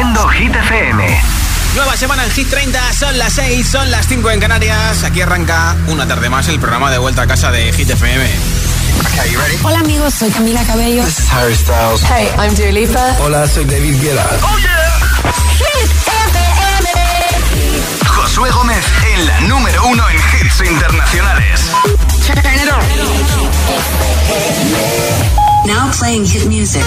Haciendo Hit FM. Nueva semana en Hit 30, son las 6, son las 5 en Canarias. Aquí arranca una tarde más el programa de vuelta a casa de Hit FM. Okay, ready? Hola amigos, soy Camila Cabello. This is Harry Styles. Hey, I'm Dua Lipa. Hola, soy David Guetta. Oh yeah. Hit FM. Josué Gómez en la número uno en hits internacionales. Now playing hit music.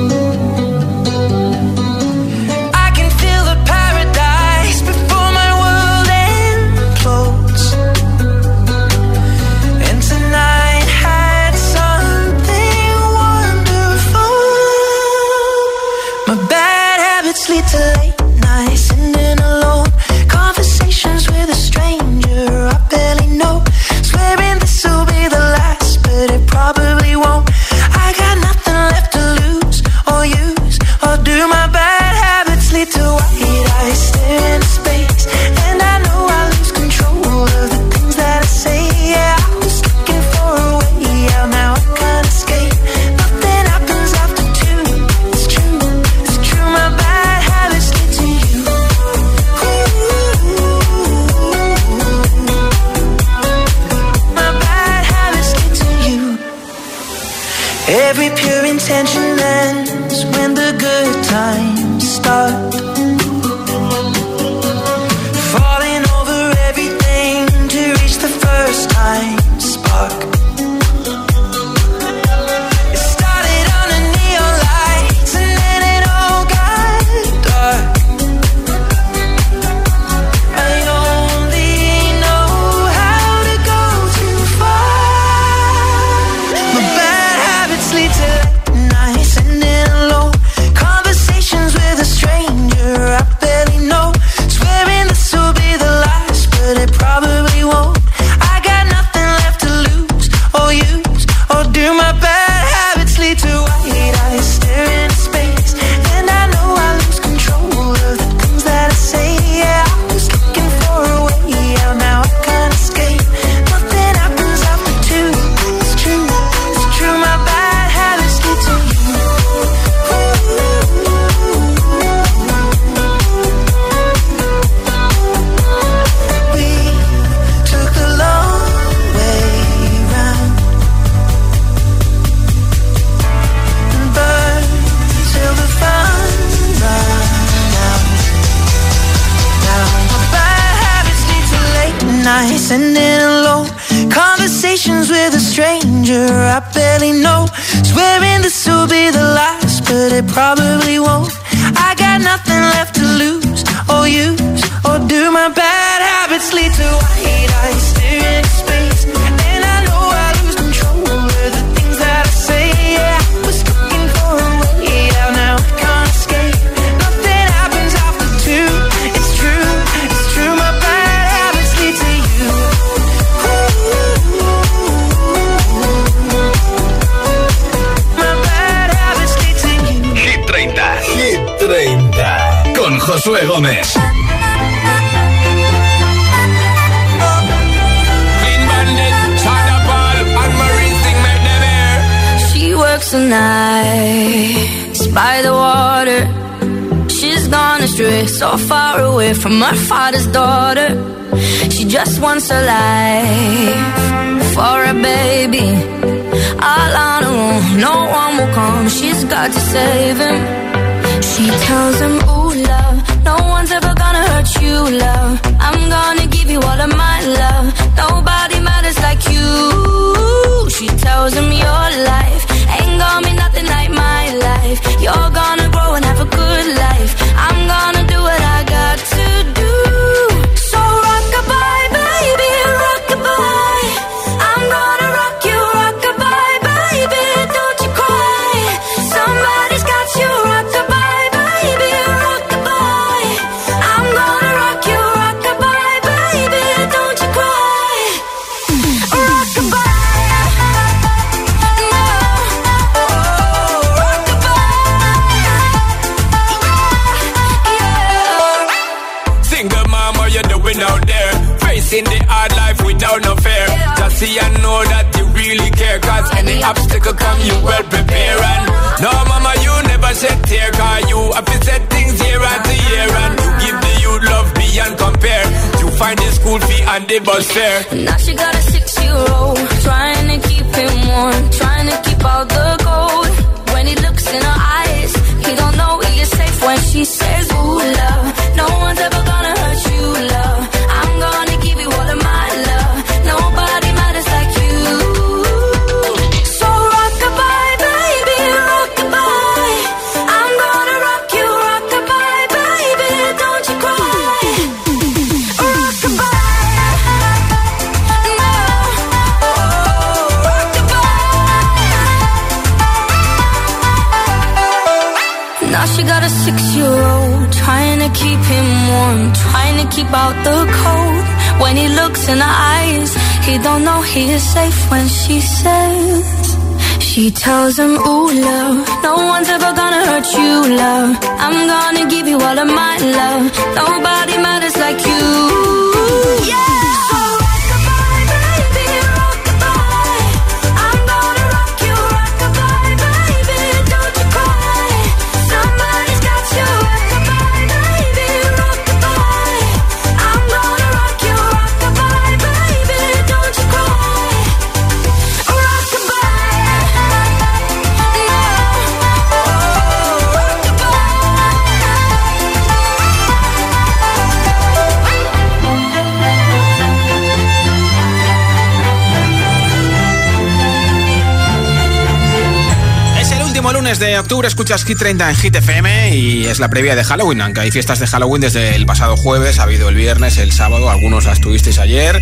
Octubre, escuchas Hit 30 en Hit FM y es la previa de Halloween, aunque hay fiestas de Halloween desde el pasado jueves, ha habido el viernes, el sábado, algunos las tuvisteis ayer,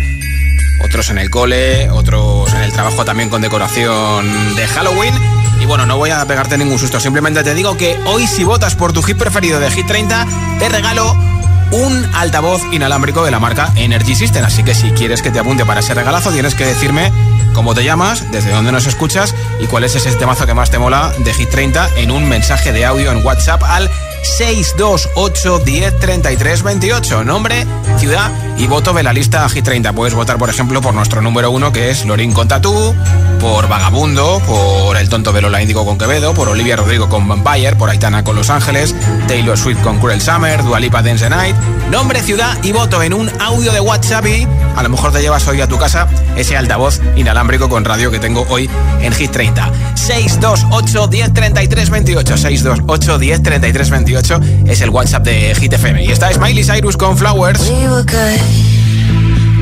otros en el cole, otros en el trabajo también con decoración de Halloween. Y bueno, no voy a pegarte ningún susto, simplemente te digo que hoy si votas por tu hit preferido de Hit 30, te regalo un altavoz inalámbrico de la marca Energy System. Así que si quieres que te apunte para ese regalazo, tienes que decirme cómo te llamas, desde dónde nos escuchas y cuál es ese temazo que más te mola de Hit 30 en un mensaje de audio en WhatsApp al 628 10 33 28. Nombre, ciudad y voto de la lista Hit 30. Puedes votar, por ejemplo, por nuestro número uno, que es Lorín con Tatú, por Vagabundo, por El Tonto de Lola Índigo con Quevedo, por Olivia Rodrigo con Vampire, por Aitana con Los Ángeles, Taylor Swift con Cruel Summer, Dualipa Dance the Night. Nombre, ciudad y voto en un audio de WhatsApp y a lo mejor te llevas hoy a tu casa ese altavoz inalámbrico con radio que tengo hoy en Hit 30. 628 10 33 28. 628 10 33 28 es el WhatsApp de Hit FM. Y está Smiley Cyrus con Flowers. We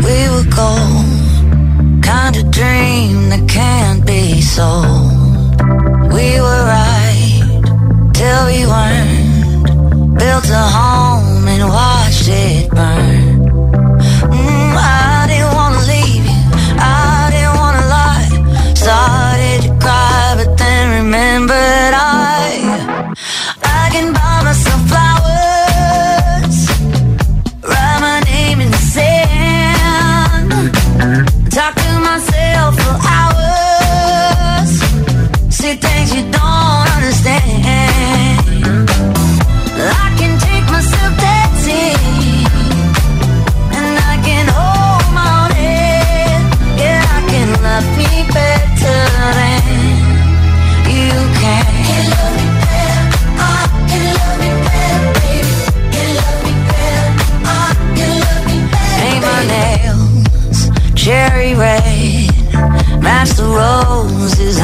we were gold, kind of dream that can't be sold. We were right till we weren't, built a home.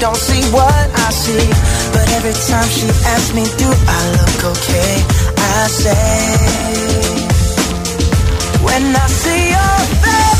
don't see what I see. But every time she asks me, do I look okay? I say, when I see your face.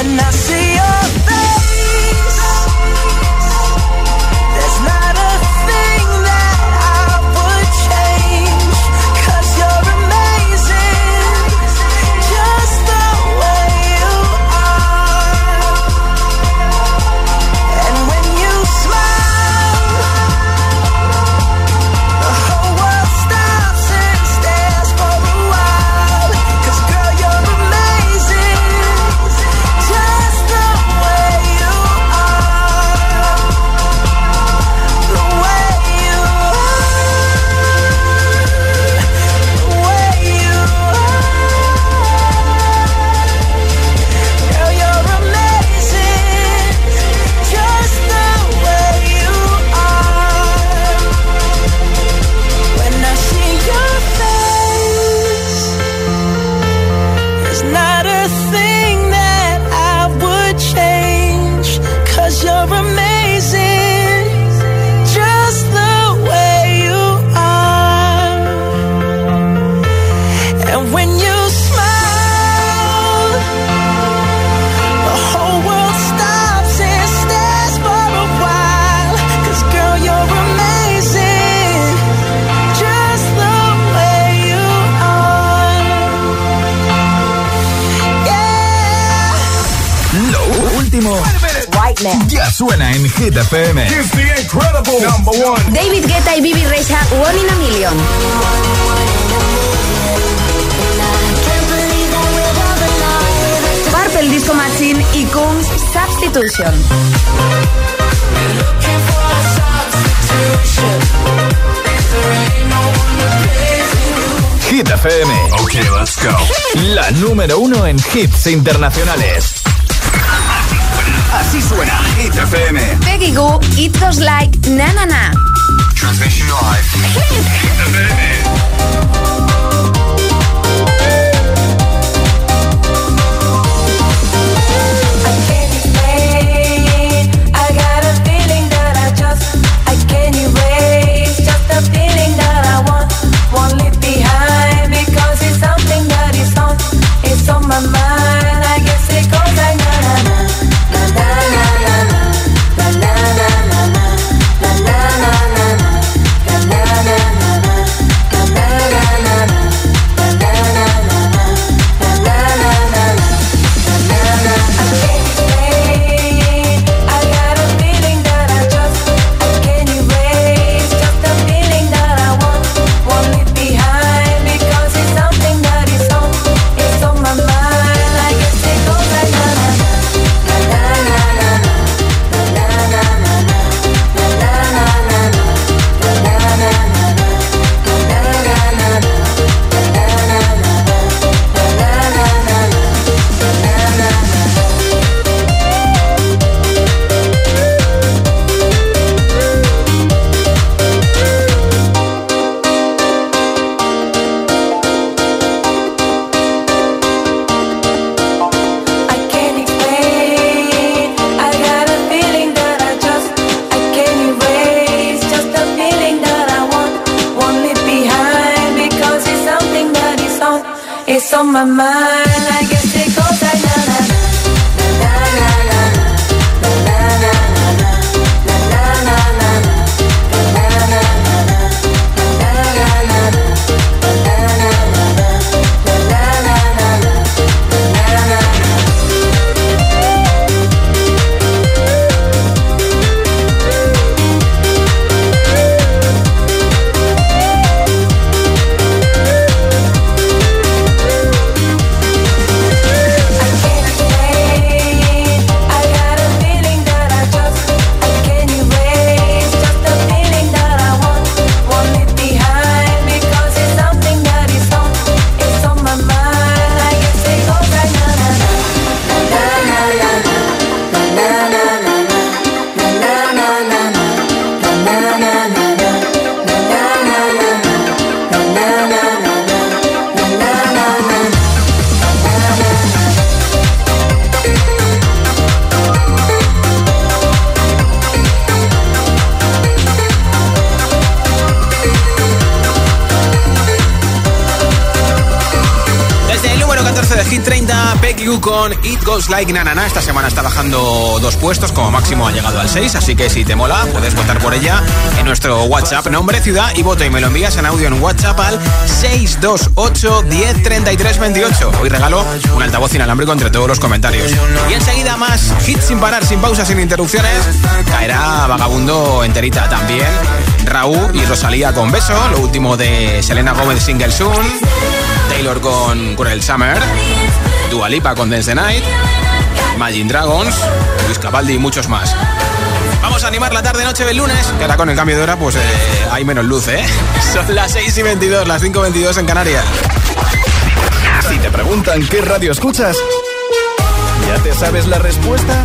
and I see Hit FM. David Guetta y Bibi Recha, One in a Million. Purple Disco Machine y Kungs Substitution. Hit FM. Ok, let's go. La número uno en hits internacionales. Así suena. Hit FM. Peggy Goo, It Goes Like Na Na Na. Transmission Live. Hit FM. Like Nanana. Esta semana está bajando dos puestos, como máximo ha llegado al 6, así que si te mola, puedes votar por ella en nuestro WhatsApp, nombre, ciudad y voto. Y me lo envías en audio en WhatsApp al 628 10 28. Hoy regalo un altavoz inalámbrico entre todos los comentarios. Y enseguida más hits sin parar, sin pausas, sin interrupciones. Caerá Vagabundo enterita también. Raúl y Rosalía con Beso, lo último de Selena Gomez Single Soon, Taylor con Cruel Summer, Dua Lipa con Dance Night, Imagine Dragons, Luis Capaldi y muchos más. Vamos a animar la tarde-noche del lunes, que ahora con el cambio de hora pues eh, hay menos luz, ¿eh? Son las 6 y 22, las 5 y 22 en Canarias. Si te preguntan qué radio escuchas, ¿ya te sabes la respuesta?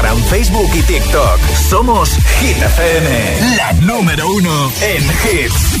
Facebook y TikTok. Somos Hit FM, la número uno en hits.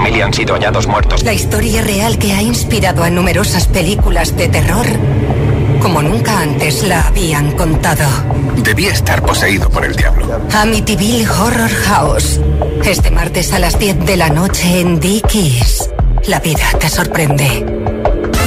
han sido hallados muertos. La historia real que ha inspirado a numerosas películas de terror, como nunca antes la habían contado. Debía estar poseído por el diablo. Amityville Horror House. Este martes a las 10 de la noche en Dickies. La vida te sorprende.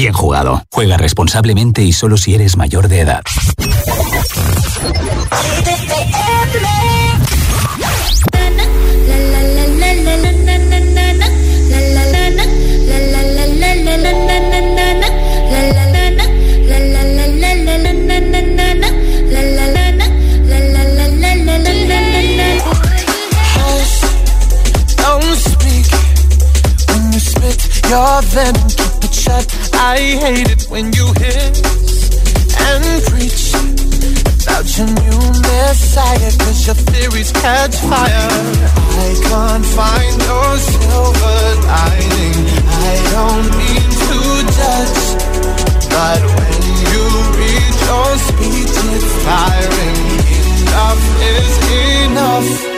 bien jugado. Juega responsablemente y solo si eres mayor de edad. I hate it when you hiss and preach about your new messiah, cause your theories catch fire. I can't find your silver lining. I don't mean to judge, but when you read your speech, it's firing. Enough is enough.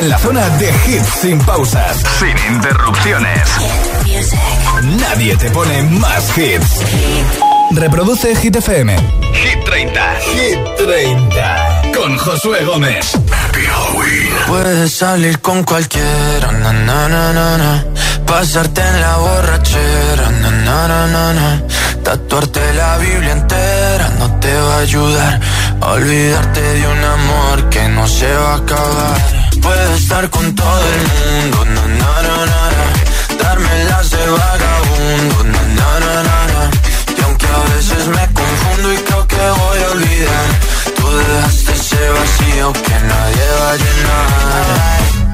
En la zona de hits sin pausas, sin interrupciones. Nadie te pone más hits. Reproduce Hit FM. Hit 30. Hit 30. Con Josué Gómez. Happy Halloween. Puedes salir con cualquiera, na, na, na, na, na. Pasarte en la borrachera, na, na, na, na, na. Tatuarte la Biblia entera no te va a ayudar. A olvidarte de un amor que no se va a acabar. Puedes estar con todo el mundo, na, na, na, na. Darme las de vagabundo, na, na, na, na. Y aunque a veces me confundo y creo que voy a olvidar, tú dejaste ese vacío que nadie va a llenar.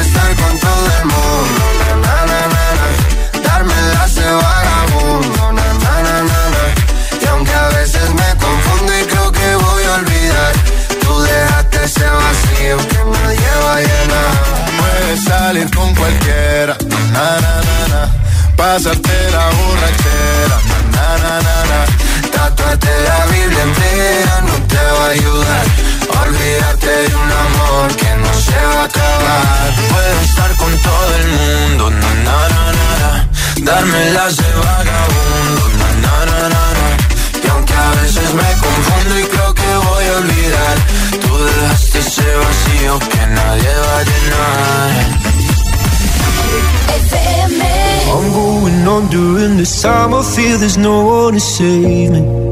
Estar con todo el mundo, na, na, na, na, na. Darme de vagabundo, na, na, na, na, na. Y aunque a veces me confundo y creo que voy a olvidar, tú dejaste ese vacío que nadie va a llenar. Puedes salir con cualquiera, na, na, na, na. Pasarte la borrachera, na, na, na, Tatuarte la Biblia entera no te va a ayudar. A Olvidarte de un amor que no se va a acabar. Puedes estar con todo el mundo, na, na, na, na, na. Darme las de vagabundo, na, na, na, na, na. Y aunque a veces me confundo y creo que voy a olvidar, tú dejaste ese vacío que nadie va a llenar. I'm going on during this time. I feel there's no one to save me.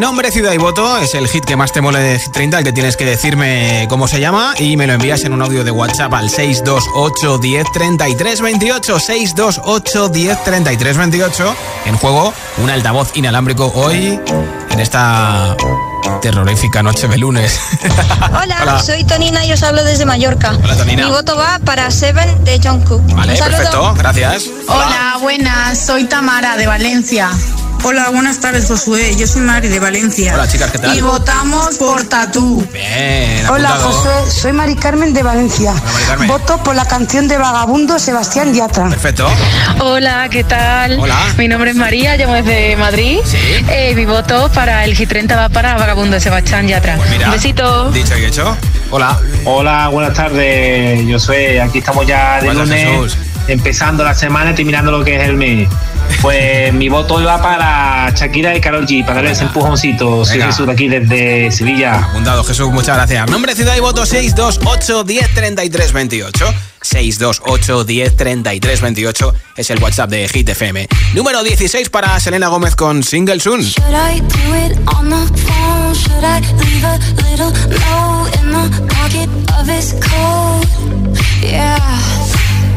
Nombre, ciudad y voto. Es el hit que más te mole de Hit 30, el que tienes que decirme cómo se llama. Y me lo envías en un audio de WhatsApp al 628 10 33 28. 628 10 33 28. En juego, un altavoz inalámbrico hoy en esta terrorífica noche de lunes. Hola, soy Tonina y os hablo desde Mallorca. Hola, Tonina. Mi voto va para Seven de Jungkook. Vale, perfecto, gracias. Hola, buenas, soy Tamara de Valencia. Hola, buenas tardes, Josué. Yo soy Mari de Valencia. Hola, chicas, ¿qué tal? Y votamos por Tatú. Bien, Hola. José, soy Mari Carmen de Valencia. Mari Carmen. Voto por la canción de Vagabundo Sebastián Yatra. Perfecto. Hola, ¿qué tal? Hola. Mi nombre es María, llamo desde Madrid. Sí. Eh, mi voto para el G30 va para Vagabundo de Sebastián Yatra. Pues Mira, Un besito. Dicho y hecho. Hola. Hola, buenas tardes. Yo soy, aquí estamos ya de Hola, lunes, Jesús. empezando la semana y terminando lo que es el mes. Pues mi voto iba para Shakira y Karol G, para darle ese empujoncito. Soy Venga. Jesús de aquí desde Sevilla. Apuntado, Jesús, muchas gracias. Nombre, ciudad y voto 628 10 33 28. 628 10 33 28 es el WhatsApp de Hit FM. Número 16 para Selena Gómez con Single Soon. Should I do it on the phone? Should I leave a little note in the pocket of his coat? Yeah,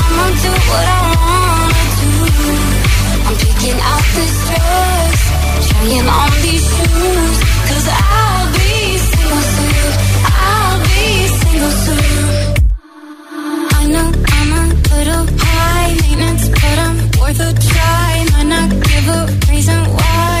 I'ma do what I wanna do. I'm picking out this dress, trying on these shoes, cause I'll be single soon. I'll be single soon. I know I'm a little high maintenance, but I'm worth a try. Might not give a reason why.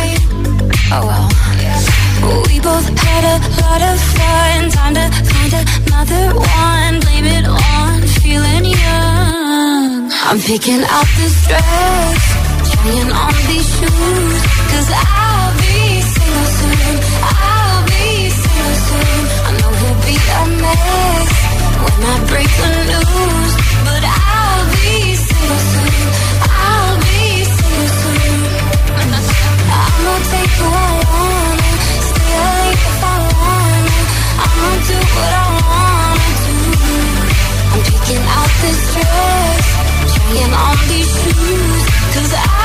Oh well. We both had a lot of fun. Time to find another one. Blame it on feeling young. I'm picking out this dress, trying on these shoes. Cause I'll be single soon. I'll be single soon. I know he'll be a mess when I break the news. But I'll be single soon. I'll be single soon. I'ma take who trying on these shoes. Cause I'll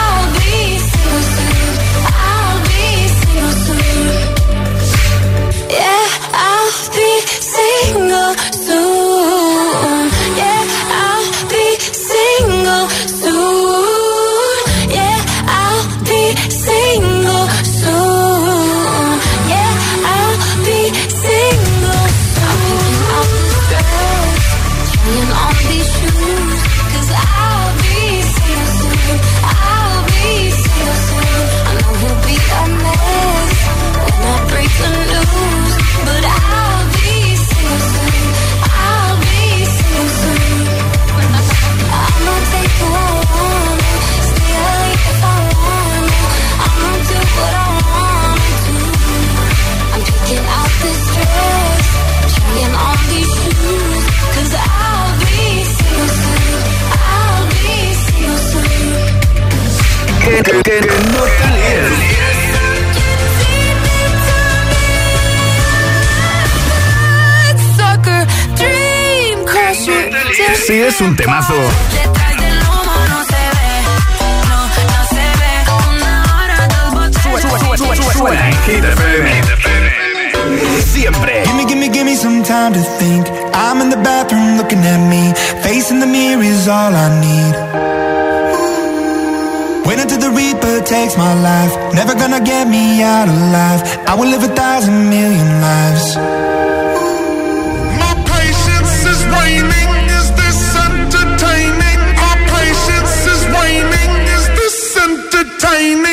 Suena en Hit FM. Siempre. Gimme, gimme, gimme some time to think. I'm in the bathroom looking at me. Facing the mirror is all I need. Wait until the Reaper takes my life. Never gonna get me out alive. I will live a thousand million lives. China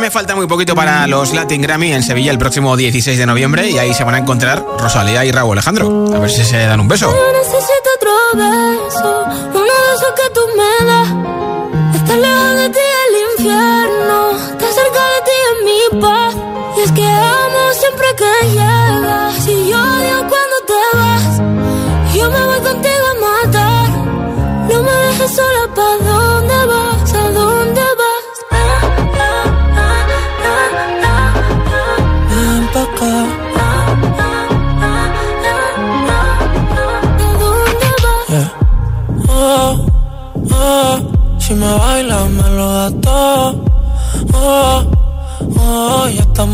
30 en Hit FM, falta muy poquito para los Latin Grammy en Sevilla el próximo 16 de noviembre y ahí se van a encontrar Rosalía y Raúl Alejandro. A ver si se dan un beso. Me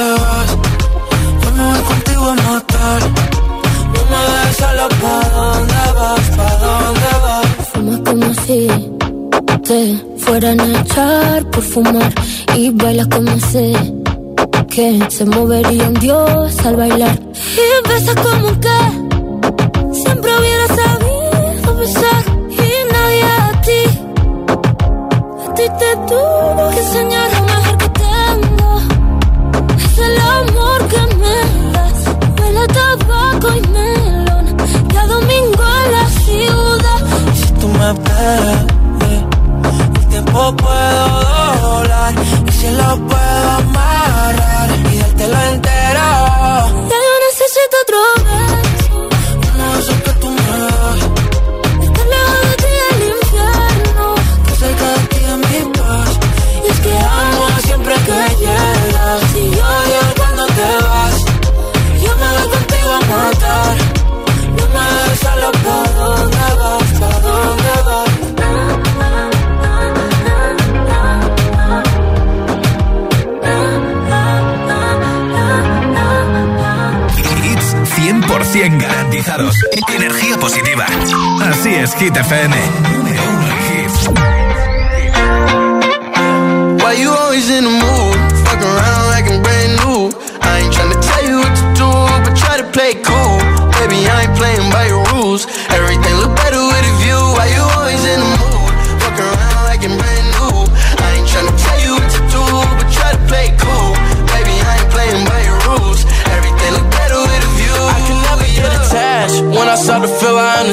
te vas. Yo me voy contigo a matar. No me dejes sola, ¿pa' dónde vas? ¿Pa' dónde vas? Fumas como si te fueran a echar por fumar. Y bailas como si que se movería un dios al bailar. Y besas como que siempre hubiera sabido besar. Y nadie a ti, a ti te tuvo que enseñar. de tabaco y melón, cada domingo en la ciudad. Y si tú me esperas, el tiempo puedo doblar, y si lo puedo amarrar y dártelo entero. Ya yo necesito otro vez. 100 garantizados. Energía positiva. Así es, Hit FM. Why you always in the mood? Fuck around like I'm brand new. I ain't trying to tell you what to do, but try to play cool. Baby, I ain't playing by your rules. Everything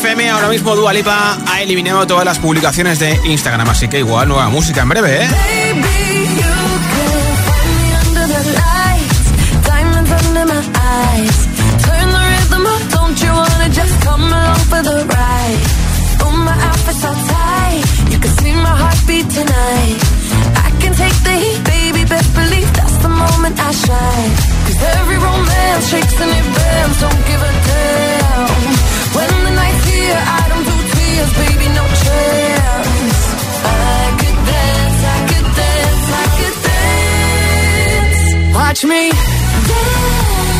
FM. Ahora mismo Dualipa ha eliminado todas las publicaciones de Instagram, así que igual nueva música en breve, ¿eh? Don't When the night's here, I don't do tears, baby, no chance. I could dance, I could dance, I could dance. Watch me dance.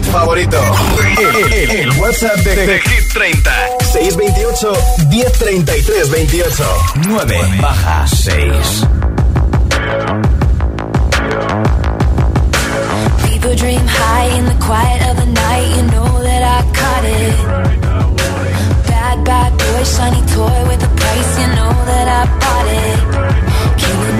hit favorito. El, el, el WhatsApp de, de, de, Hit 30. 628 1033 28. 9 baja 6. People dream high in the quiet of the night. You know that I caught it. Bad, bad boy, shiny toy with a price. You know that I bought it. Killing